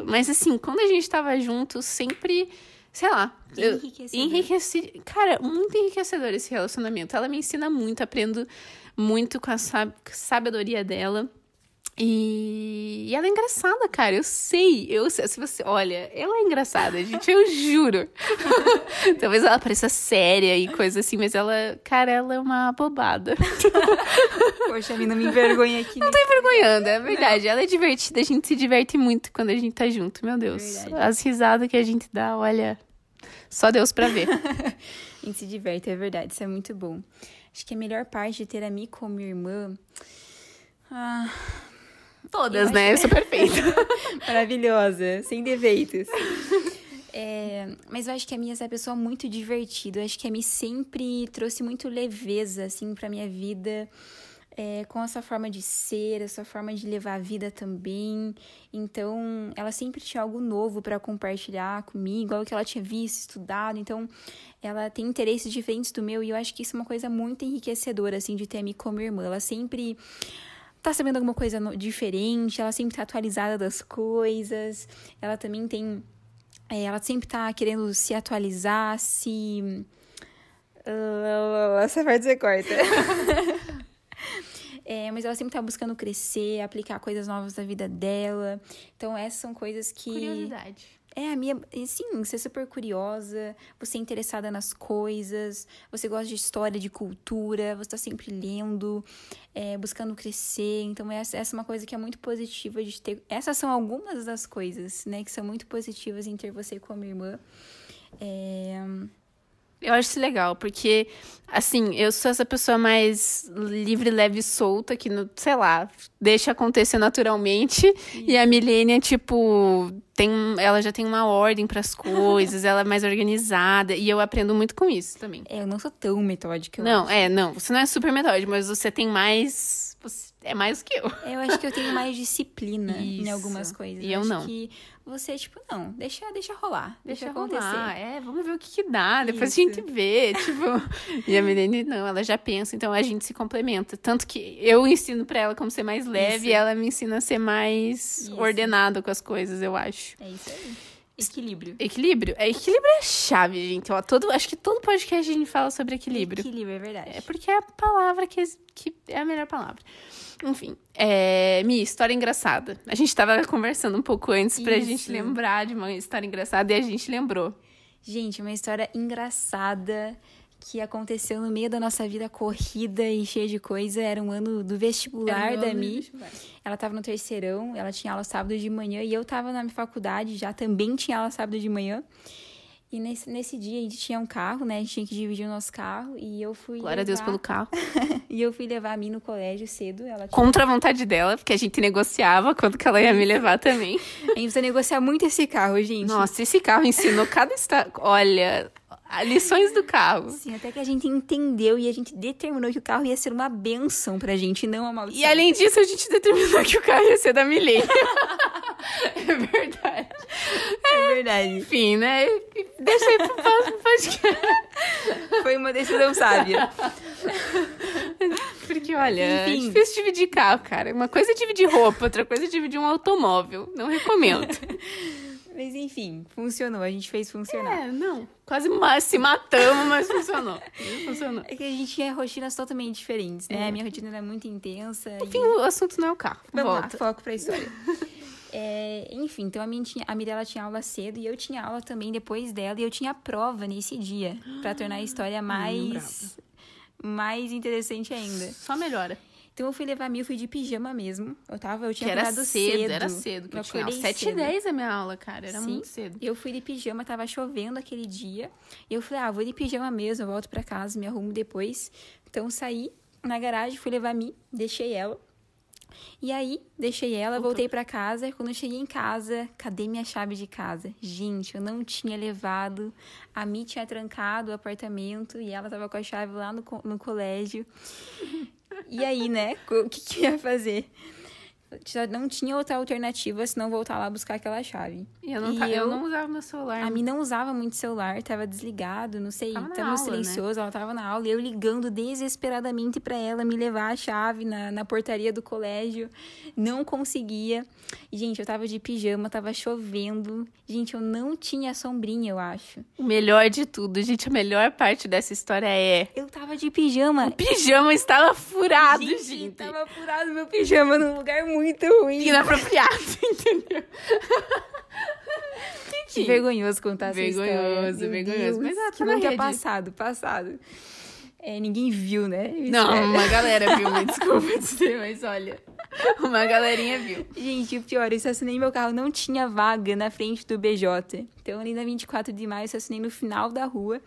Mas assim, quando a gente tava junto, sempre, sei lá. eu- Enriquecedor. Enriqueci... Cara, muito enriquecedor esse relacionamento. Ela me ensina muito, aprendo muito com a sab- sabedoria dela. E... e ela é engraçada, cara. Eu sei. Eu sei. Se você. Olha, ela é engraçada, gente. Eu juro. Talvez ela pareça séria e coisa assim, mas ela. Cara, ela é uma bobada. Poxa, a mim não me envergonha aqui. Não Tô envergonhando, é verdade. Ela é divertida. A gente se diverte muito quando a gente tá junto. Meu Deus. Verdade. As risadas que a gente dá, olha. Só Deus pra ver. A gente se diverte, é verdade. Isso é muito bom. Acho que a melhor parte de ter a Mi como irmã. Ah, Todas, Eu né? Eu acho- sou perfeita. maravilhosa, sem defeitos. É, mas eu acho que a minha é essa pessoa muito divertida. Eu acho que a Mi sempre trouxe muito leveza, assim, pra minha vida. é, com a sua forma de ser, a sua forma de levar a vida também. Então, ela sempre tinha algo novo pra compartilhar comigo, algo que ela tinha visto, estudado. Então, ela tem interesses diferentes do meu e eu acho que isso é uma coisa muito enriquecedora, assim, de ter a Mi como irmã. Ela sempre tá sabendo alguma coisa no- diferente, ela sempre tá atualizada das coisas, ela também tem. é, ela sempre tá querendo se atualizar, se. Ah, Essa parte você corta. É, mas ela sempre tá buscando crescer, aplicar coisas novas na vida dela. Então, essas são coisas que. Curiosidade. É, a minha. Sim, você é super curiosa, você é interessada nas coisas, você gosta de história, de cultura, você tá sempre lendo, é, buscando crescer. Então, essa, essa é uma coisa que é muito positiva de ter. Essas são algumas das coisas, né, que são muito positivas em ter você como irmã. É, Eu acho isso legal, porque, assim, eu sou essa pessoa mais livre, leve e solta, que, no, sei lá, deixa acontecer naturalmente. E a Milênia, tipo, tem, ela já tem uma ordem para as coisas, ela é mais organizada. E eu aprendo muito com isso também. é, eu não sou tão metódica. Não, acho. é, não, você não é super metódico, mas você tem mais. Você é mais que eu. Eu acho que eu tenho mais disciplina em Isso. algumas coisas. E eu acho não. que você, tipo, não, deixa, deixa rolar. Deixa, Deixa acontecer. rolar. É, vamos ver o que, que dá. Depois Isso. a gente vê, tipo. e a Milene, não, ela já pensa, então a gente se complementa. Tanto que eu ensino pra ela como ser mais leve Isso. e ela me ensina a ser mais Isso. ordenado com as coisas, eu acho. É isso aí. Equilíbrio. Equilíbrio? É, equilíbrio é a chave, gente. Ó, todo, acho que todo podcast a gente fala sobre equilíbrio. Equilíbrio, é verdade. É porque é a palavra que, que é a melhor palavra. Enfim, é, minha história engraçada. A gente tava conversando um pouco antes pra Isso. gente lembrar de uma história engraçada e a gente lembrou. Gente, uma história engraçada que aconteceu no meio da nossa vida corrida e cheia de coisa. Era um ano do vestibular da Mi. Ela estava no terceirão, ela tinha aula sábado de manhã e eu estava na minha faculdade, já também tinha aula sábado de manhã. E nesse, nesse dia a gente tinha um carro, né? A gente tinha que dividir o nosso carro e eu fui. Glória levar... a Deus pelo carro. e eu fui levar a mim no colégio cedo. Ela tinha... Contra a vontade dela, porque a gente negociava quando que ela ia me levar também. a gente precisa negociar muito esse carro, gente. Nossa, esse carro ensinou cada. Esta... Olha, lições do carro. Sim, até que a gente entendeu e a gente determinou que o carro ia ser uma benção pra gente, não uma maldição. E além disso, a gente determinou que o carro ia ser da Milene. é verdade. É verdade. Enfim, né? Deixa aí pro próximo podcast. Foi uma decisão sábia. Porque, olha, Enfim. é difícil dividir carro, cara. Uma coisa é dividir roupa, outra coisa é dividir um automóvel. Não recomendo. Mas enfim, funcionou. A gente fez funcionar. É, não. Quase se matamos, mas funcionou. funcionou. É que a gente tinha rotinas totalmente diferentes, né? É. A minha rotina era muito intensa. Enfim, e... o assunto não é o carro. Vamos Volta. lá, foco pra história. É, enfim, então a, minha a Mirella tinha aula cedo e eu tinha aula também depois dela e eu tinha prova nesse dia para tornar a história mais mais interessante ainda. Só melhora. Então eu fui levar a Mil, fui de pijama mesmo. Eu tava, eu tinha que era cedo, cedo. Era cedo que eu, eu tinha aula. 7 e 10 a minha aula, cara. Era Sim. muito cedo. Eu fui de pijama, tava chovendo aquele dia. E eu falei, ah, vou de pijama mesmo, eu volto pra casa, me arrumo depois. Então saí na garagem, fui levar a Mi, deixei ela. E aí, deixei ela, voltei para casa. Quando eu cheguei em casa, cadê minha chave de casa? Gente, eu não tinha levado. A Mi tinha trancado o apartamento e ela tava com a chave lá no, no colégio. E aí, né? O que, que ia fazer? Já não tinha outra alternativa senão voltar lá buscar aquela chave. E eu não, e tá, eu, eu, não usava meu celular. A mim não usava muito celular, tava desligado, não sei, tava, tava aula, né? silencioso, né? ela tava na aula, e eu ligando desesperadamente para ela me levar a chave na, na portaria do colégio, não conseguia. E, gente, eu tava de pijama, tava chovendo. Gente, eu não tinha sombrinha, eu acho. O melhor de tudo, gente, a melhor parte dessa história é. Eu tava de pijama. O pijama estava furado, gente. gente. Tava furado meu pijama num lugar muito muito ruim. Inapropriado, entendeu? Que vergonhoso contar vergonhoso, essa história. Vergonhoso, vergonhoso. Mas ah, que nunca é passado, passado. É, ninguém viu, né? Não, é. uma galera viu, me desculpa dizer, mas olha. Uma galerinha viu. Gente, o pior, eu estacionei meu carro, não tinha vaga na frente do BJ. Então, ali na 24 de maio, eu estacionei no final da rua,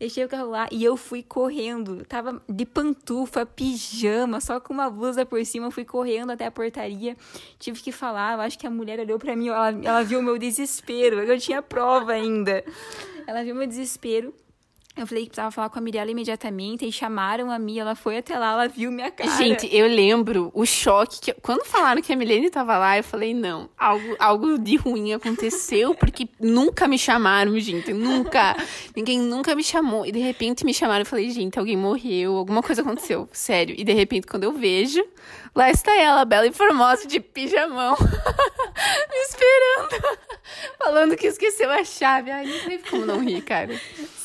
deixei o carro lá e eu fui correndo. Tava de pantufa, pijama, só com uma blusa por cima, fui correndo até a portaria. Tive que falar, eu acho que a mulher olhou para mim, ela, ela viu o meu desespero, eu tinha prova ainda. Ela viu meu desespero eu falei que precisava falar com a Mirella imediatamente e chamaram a Mia, ela foi até lá, ela viu minha cara. Gente, eu lembro o choque que quando falaram que a Milene tava lá, eu falei não, algo algo de ruim aconteceu porque nunca me chamaram, gente, nunca. Ninguém nunca me chamou e de repente me chamaram, eu falei, gente, alguém morreu, alguma coisa aconteceu, sério. E de repente quando eu vejo, lá está ela, bela e formosa de pijamão, me esperando, falando que esqueceu a chave. Ai, não teve como não rir, cara.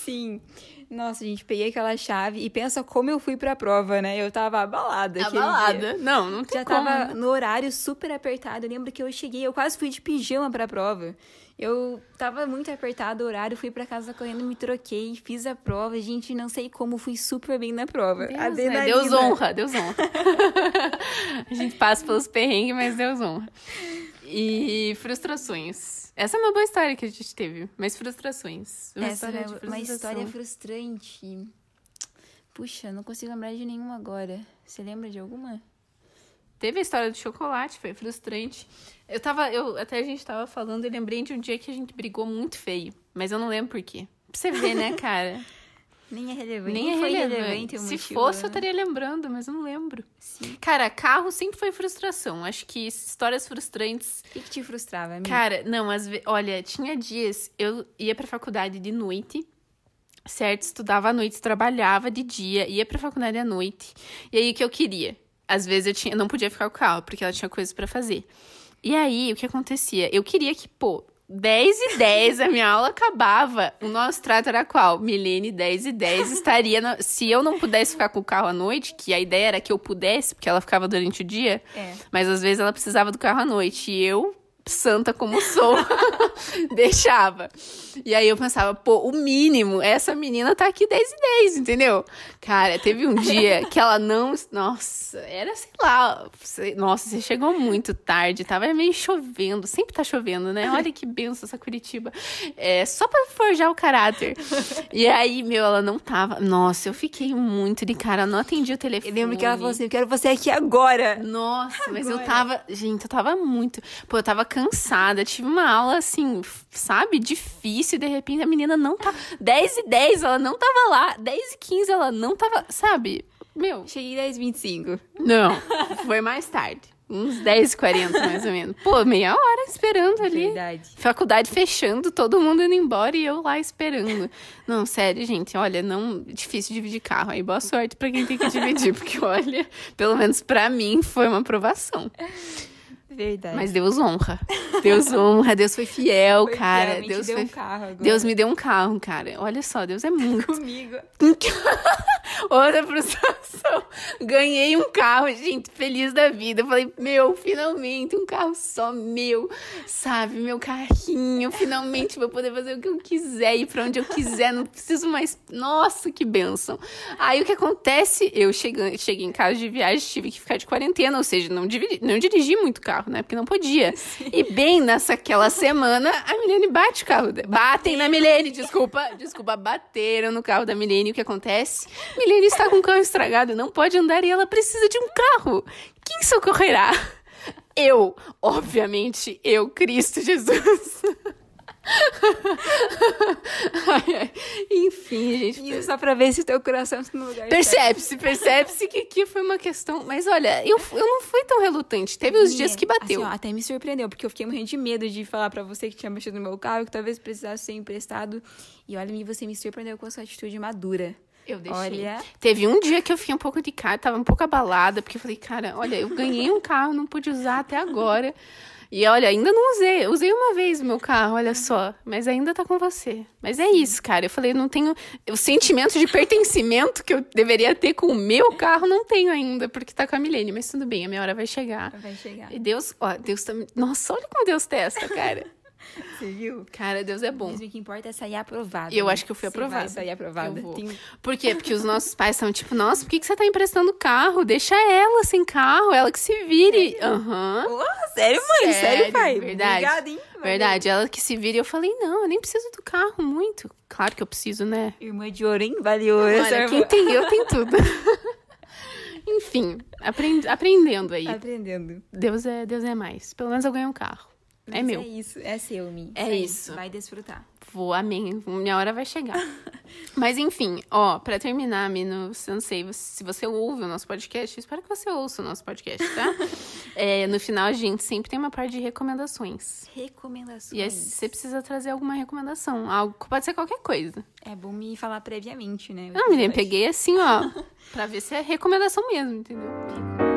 Sim. Nossa, gente, peguei aquela chave e pensa como eu fui pra prova, né? Eu tava abalada. Abalada? Não, não tem Já como. tava no horário super apertado. Eu lembro que eu cheguei, eu quase fui de pijama pra prova. Eu tava muito apertado o horário, fui para casa correndo, me troquei, fiz a prova. Gente, não sei como, fui super bem na prova. Deus, né? Deus honra, Deus honra. a gente passa pelos perrengues, mas Deus honra. E frustrações. Essa é uma boa história que a gente teve, mas frustrações. Uma Essa história é uma história frustrante. Puxa, não consigo lembrar de nenhuma agora. Você lembra de alguma? Teve a história do chocolate, foi frustrante. Eu tava, eu até a gente tava falando e lembrei de um dia que a gente brigou muito feio, mas eu não lembro por quê. Pra você ver, né, cara? Nem é relevante. Nem, é relevante. relevante Se motivo, fosse, né? eu estaria lembrando, mas eu não lembro. Sim. Cara, carro sempre foi frustração. Acho que histórias frustrantes. O que, que te frustrava, amiga? Cara, não, às vezes. Olha, tinha dias. Eu ia pra faculdade de noite certo? Estudava à noite, trabalhava de dia, ia pra faculdade à noite. E aí o que eu queria? Às vezes eu tinha, não podia ficar com o carro, porque ela tinha coisas para fazer. E aí o que acontecia? Eu queria que, pô, 10 e 10, a minha aula acabava. O nosso trato era qual? Milene, 10 e 10 estaria. Na... Se eu não pudesse ficar com o carro à noite, que a ideia era que eu pudesse, porque ela ficava durante o dia, é. mas às vezes ela precisava do carro à noite. E eu santa como sou, deixava. E aí eu pensava, pô, o mínimo, essa menina tá aqui 10 e 10, entendeu? Cara, teve um dia que ela não. Nossa, era, sei lá. Nossa, você chegou muito tarde, tava meio chovendo. Sempre tá chovendo, né? Olha que benção essa Curitiba. É só pra forjar o caráter. E aí, meu, ela não tava. Nossa, eu fiquei muito de cara, não atendi o telefone. Eu lembro que ela falou assim: eu quero você aqui agora. Nossa, agora. mas eu tava. Gente, eu tava muito. Pô, eu tava cansada. Tive uma aula assim, sabe, difícil. De repente a menina não tá. 10 e 10, ela não tava lá. 10 e 15, ela não tava. Sabe? Meu. Cheguei 10 e 25. Não, foi mais tarde. Uns 10, 40 mais ou menos. Pô, meia hora esperando ali. Verdade. Faculdade fechando, todo mundo indo embora e eu lá esperando. Não, sério, gente, olha, não. Difícil dividir carro. Aí boa sorte pra quem tem que dividir, porque olha, pelo menos pra mim foi uma aprovação. Verdade. Mas Deus honra. Deus honra, Deus foi fiel, Foi cara. Deus deu foi um carro agora. Deus me deu um carro, cara. Olha só, Deus é muito. comigo. Outra frustração. Ganhei um carro, gente, feliz da vida. Eu falei, meu, finalmente, um carro só meu, sabe? Meu carrinho, finalmente vou poder fazer o que eu quiser, ir pra onde eu quiser, não preciso mais. Nossa, que benção. Aí o que acontece? Eu cheguei, cheguei em casa de viagem, tive que ficar de quarentena, ou seja, não, dividi, não dirigi muito carro, né? Porque não podia. E bem nessa aquela semana, a Milene bate o carro. Batem na Milene, desculpa, desculpa, bateram no carro da Milene. O que acontece? Milene está com o carro estragado, não pode andar e ela precisa de um carro. Quem socorrerá? Eu, obviamente, eu, Cristo Jesus. Enfim, gente. Isso só pra ver se o teu coração está no lugar. Percebe-se, percebe-se que aqui foi uma questão. Mas olha, eu, eu não fui tão relutante. Teve os dias que bateu. Assim, ó, até me surpreendeu, porque eu fiquei morrendo de medo de falar pra você que tinha mexido no meu carro, que talvez precisasse ser emprestado. E olha, me você me surpreendeu com a sua atitude madura. Eu deixei. Olha, Teve um dia que eu fiquei um pouco de cara, tava um pouco abalada, porque eu falei, cara, olha, eu ganhei um carro, não pude usar até agora. E olha, ainda não usei. Usei uma vez o meu carro, olha só. Mas ainda tá com você. Mas é isso, cara. Eu falei, não tenho. O sentimento de pertencimento que eu deveria ter com o meu carro, não tenho ainda, porque tá com a Milene. Mas tudo bem, a minha hora vai chegar. vai chegar. E Deus, ó, Deus tá. Nossa, olha como Deus testa, cara. Você viu? Cara, Deus é bom. Mas o que importa é sair aprovada. Eu né? acho que eu fui Você vai aprovada. sair aprovada. Eu vou. Tem- Por quê? Porque os nossos pais são tipo, nossa, por que, que você tá emprestando carro? Deixa ela sem carro, ela que se vire. Aham. Oh, sério, mãe? Sério, Sério, pai? verdade. Obrigada, hein? Verdade, ela que se vire. Eu falei, não, eu nem preciso do carro muito. Claro que eu preciso, né? Irmã de ouro, hein? Vale ouro. essa Olha, quem tem eu tem tudo. Enfim, aprend- aprendendo aí. Aprendendo. Deus é, Deus é mais. Pelo menos eu ganhei um carro. É Mas meu. É isso, é seu, Mi. É isso. Vai desfrutar. Vou, amém. Minha hora vai chegar. Mas enfim, ó, pra terminar, Mino, eu não sei se você ouve o nosso podcast, espero que você ouça o nosso podcast, tá? É, no final, a gente sempre tem uma parte de recomendações. Recomendações. E aí você precisa trazer alguma recomendação. Algo, pode ser qualquer coisa. É bom me falar previamente, né? Não, menina, peguei assim, ó, pra ver se é recomendação mesmo, entendeu?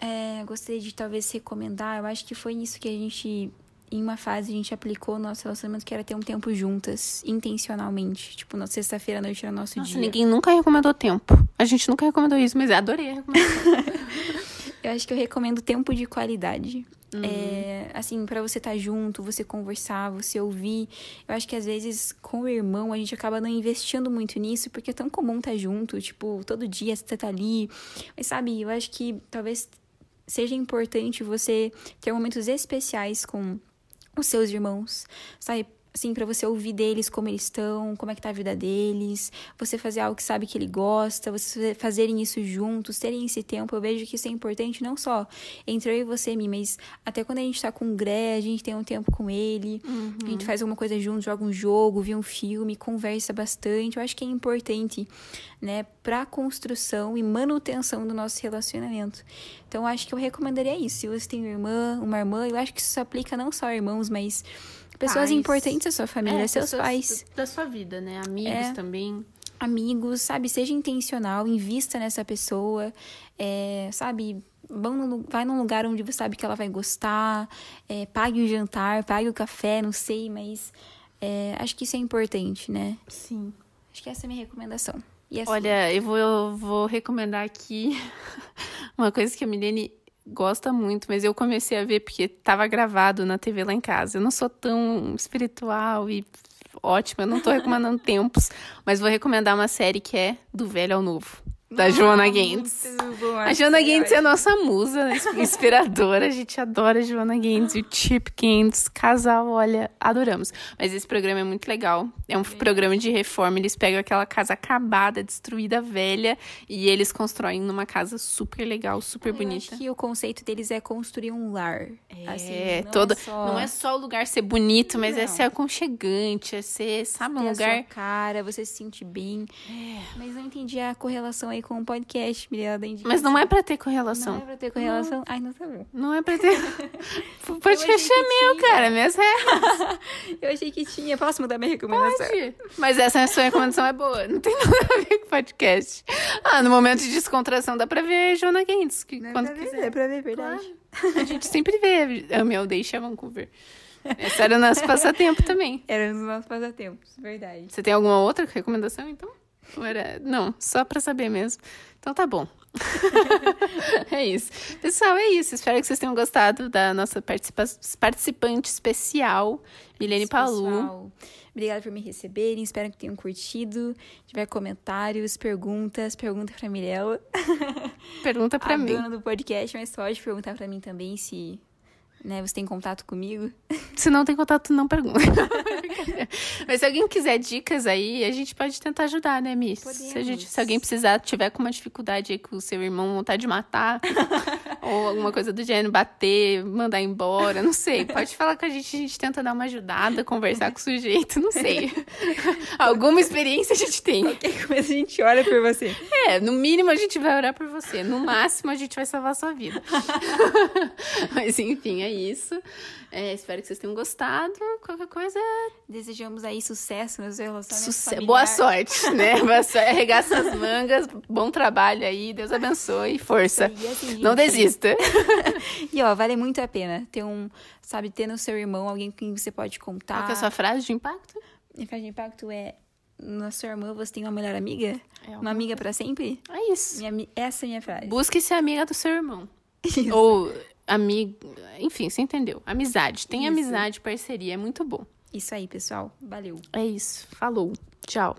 É, gostaria de talvez recomendar. Eu acho que foi isso que a gente, em uma fase, a gente aplicou no nosso relacionamento, que era ter um tempo juntas, intencionalmente. Tipo, na sexta-feira à noite era nosso Nossa, dia. ninguém nunca recomendou tempo. A gente nunca recomendou isso, mas adorei a recomendação. Eu acho que eu recomendo tempo de qualidade. Uhum. É, assim, pra você estar junto, você conversar, você ouvir. Eu acho que às vezes com o irmão a gente acaba não investindo muito nisso, porque é tão comum estar junto, tipo, todo dia você tá ali. Mas sabe, eu acho que talvez seja importante você ter momentos especiais com os seus irmãos, sabe? Assim, pra você ouvir deles como eles estão, como é que tá a vida deles, você fazer algo que sabe que ele gosta, vocês fazerem isso juntos, terem esse tempo. Eu vejo que isso é importante não só entre eu e você, Mi, mas até quando a gente tá com o Gré, a gente tem um tempo com ele, a gente faz alguma coisa junto, joga um jogo, vê um filme, conversa bastante. Eu acho que é importante, né, pra construção e manutenção do nosso relacionamento. Então, eu acho que eu recomendaria isso. Se você tem uma irmã, uma irmã, eu acho que isso se aplica não só a irmãos, mas pessoas Pais. importantes da sua família, É, seus pais, Da sua vida, né? Amigos É. também. amigos, sabe? Seja intencional, invista nessa pessoa, é, sabe? Vão vai num lugar onde você sabe que ela vai gostar, é, pague o jantar, pague o café, não sei, mas é, acho que isso é importante, né? Sim. Acho que essa é a minha recomendação. Olha, eu vou, eu vou recomendar aqui uma coisa que a Milene gosta muito, mas eu comecei a ver porque tava gravado na TV lá em casa. Eu não sou tão espiritual e ótima, eu não tô recomendando tempos, mas vou recomendar uma série que é Do Velho ao Novo. Da Joana bom, A Joana assim, Gentes é a nossa musa inspiradora. A gente adora a Joana Gentes e o Chip Gentes. Casal, olha, adoramos. Mas esse programa é muito legal. É um programa de reforma. Eles pegam aquela casa acabada, destruída, velha, e eles constroem numa casa super legal, super bonita. acho que o conceito deles é construir um lar. assim, É, não todo, é só não é só o lugar ser bonito, mas é Não. ser aconchegante, é ser, sabe, um ter a lugar. sua cara, você se sentir bem. É. Mas não entendi a correlação aí com o podcast, Mirella indicação. Mas não é pra ter Não correlação. é pra ter correlação? Ai, não bom. Não é pra ter. O podcast é meu, tinha. cara. Minhas regras. Eu achei que tinha. Posso mudar minha recomendação? Pode. Mas essa sua recomendação é boa. Não tem nada a ver com podcast. Ah, no momento de descontração dá pra ver Joana Gentes. Que Não é quando pra ver, quiser. é pra ver, verdade. A gente sempre vê Ame ou Deixa Vancouver. Essa era o nosso passatempo também. Era nos nossos passatempos, verdade. Você tem alguma outra recomendação, então? Ou era... Não, só pra saber mesmo. Então tá bom. é isso. Pessoal, é isso. Espero que vocês tenham gostado da nossa participa... participante especial, Milene Palu. Pessoal, Obrigada por me receberem. Espero que tenham curtido. Se tiver comentários, perguntas, pergunta pra Mirella. Pergunta pra a mim. dona do podcast, mas pode perguntar pra mim também se né, você tem contato comigo. Se não tem contato, não pergunta. Mas se alguém quiser dicas aí, a gente pode tentar ajudar, né, Miss? Se, a gente, se alguém precisar, tiver com uma dificuldade aí com o seu irmão, vontade de matar, ou alguma coisa do gênero, bater, mandar embora, não sei. Pode falar com a gente, a gente tenta dar uma ajudada, conversar com o sujeito, não sei. Alguma experiência a gente tem. Qualquer coisa a gente olha por você. É, no mínimo a gente vai orar por você. No máximo a gente vai salvar a sua vida. Mas enfim, é isso. É, espero que vocês tenham gostado. Qualquer coisa, Desejamos aí sucesso no seu relacionamento Suce-. Boa sorte, né? Boa sorte. Arregaça as mangas. Bom trabalho aí. Deus abençoe. Força. Assim, Não gente, E ó, vale muito a pena ter um, sabe, ter no seu irmão alguém com quem você pode contar. Qual que é a sua frase de impacto? Minha frase de impacto é: na sua irmã você tem uma melhor amiga? É Uma amiga pra sempre? É isso. Minha, essa é a minha frase. Busque ser amiga do seu irmão. Isso. Ou amigo. Enfim, você entendeu. Amizade. Tem Isso. amizade, parceria. É muito bom. Isso aí, pessoal. Valeu. É isso. Falou. Tchau.